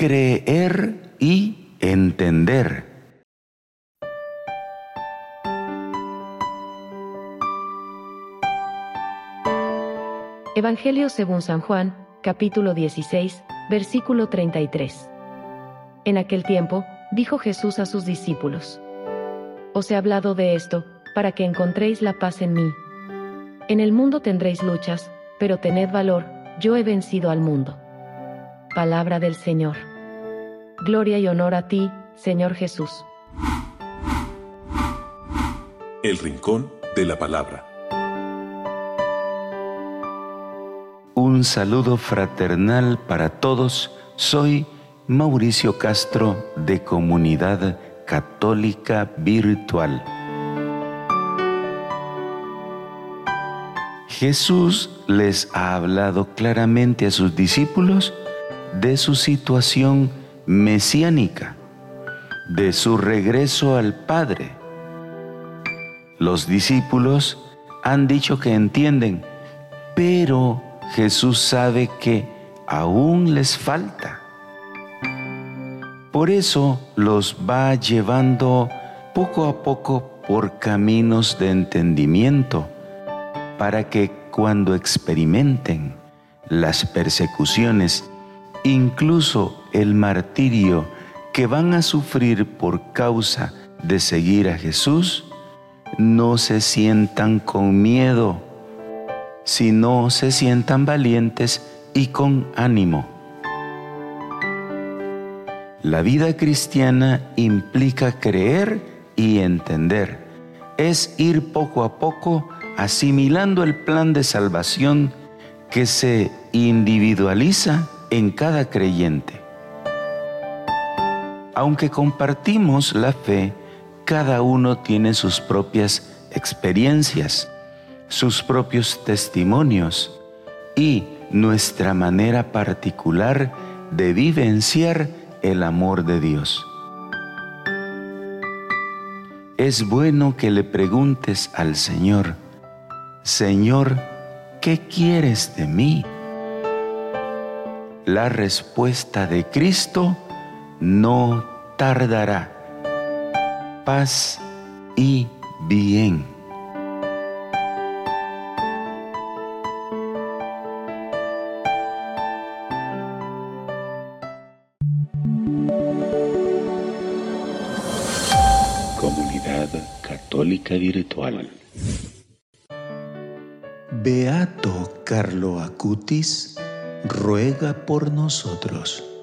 creer y entender. Evangelio según San Juan, capítulo 16, versículo 33. En aquel tiempo, dijo Jesús a sus discípulos, Os he hablado de esto, para que encontréis la paz en mí. En el mundo tendréis luchas, pero tened valor, yo he vencido al mundo. Palabra del Señor. Gloria y honor a ti, Señor Jesús. El Rincón de la Palabra. Un saludo fraternal para todos. Soy Mauricio Castro de Comunidad Católica Virtual. Jesús les ha hablado claramente a sus discípulos de su situación mesiánica, de su regreso al Padre. Los discípulos han dicho que entienden, pero Jesús sabe que aún les falta. Por eso los va llevando poco a poco por caminos de entendimiento, para que cuando experimenten las persecuciones, incluso el martirio que van a sufrir por causa de seguir a Jesús, no se sientan con miedo, sino se sientan valientes y con ánimo. La vida cristiana implica creer y entender. Es ir poco a poco asimilando el plan de salvación que se individualiza en cada creyente. Aunque compartimos la fe, cada uno tiene sus propias experiencias sus propios testimonios y nuestra manera particular de vivenciar el amor de Dios. Es bueno que le preguntes al Señor, Señor, ¿qué quieres de mí? La respuesta de Cristo no tardará. Paz y bien. Comunidad Católica Virtual. Beato Carlo Acutis ruega por nosotros.